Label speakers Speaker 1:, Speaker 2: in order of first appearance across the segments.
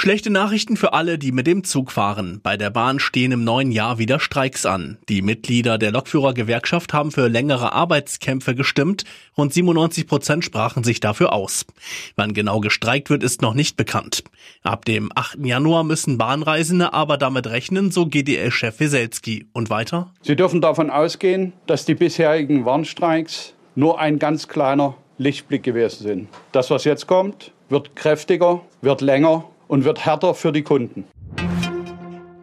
Speaker 1: Schlechte Nachrichten für alle, die mit dem Zug fahren. Bei der Bahn stehen im neuen Jahr wieder Streiks an. Die Mitglieder der Lokführergewerkschaft haben für längere Arbeitskämpfe gestimmt. Rund 97 Prozent sprachen sich dafür aus. Wann genau gestreikt wird, ist noch nicht bekannt. Ab dem 8. Januar müssen Bahnreisende aber damit rechnen, so GDL-Chef Weselski. Und weiter?
Speaker 2: Sie dürfen davon ausgehen, dass die bisherigen Warnstreiks nur ein ganz kleiner Lichtblick gewesen sind. Das, was jetzt kommt, wird kräftiger, wird länger und wird härter für die Kunden.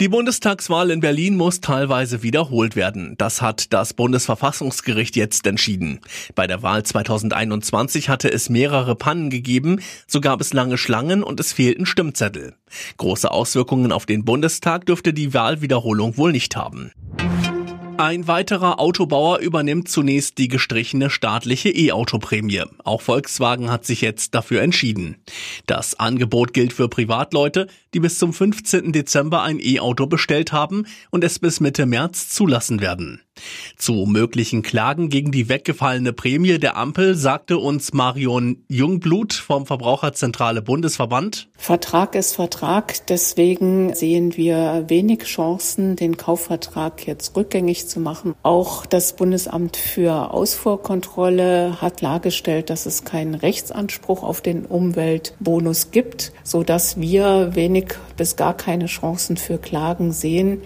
Speaker 1: Die Bundestagswahl in Berlin muss teilweise wiederholt werden. Das hat das Bundesverfassungsgericht jetzt entschieden. Bei der Wahl 2021 hatte es mehrere Pannen gegeben, so gab es lange Schlangen und es fehlten Stimmzettel. Große Auswirkungen auf den Bundestag dürfte die Wahlwiederholung wohl nicht haben. Ein weiterer Autobauer übernimmt zunächst die gestrichene staatliche E-Auto-Prämie. Auch Volkswagen hat sich jetzt dafür entschieden. Das Angebot gilt für Privatleute, die bis zum 15. Dezember ein E-Auto bestellt haben und es bis Mitte März zulassen werden. Zu möglichen Klagen gegen die weggefallene Prämie der Ampel sagte uns Marion Jungblut vom Verbraucherzentrale Bundesverband.
Speaker 3: Vertrag ist Vertrag, deswegen sehen wir wenig Chancen, den Kaufvertrag jetzt rückgängig zu machen. Auch das Bundesamt für Ausfuhrkontrolle hat klargestellt, dass es keinen Rechtsanspruch auf den Umweltbonus gibt, so dass wir wenig bis gar keine Chancen für Klagen sehen.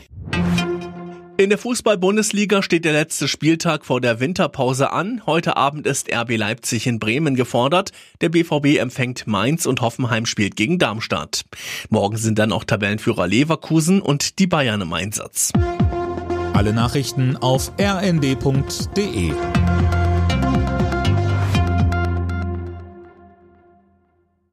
Speaker 1: In der Fußball-Bundesliga steht der letzte Spieltag vor der Winterpause an. Heute Abend ist RB Leipzig in Bremen gefordert. Der BVB empfängt Mainz und Hoffenheim spielt gegen Darmstadt. Morgen sind dann auch Tabellenführer Leverkusen und die Bayern im Einsatz.
Speaker 4: Alle Nachrichten auf rnd.de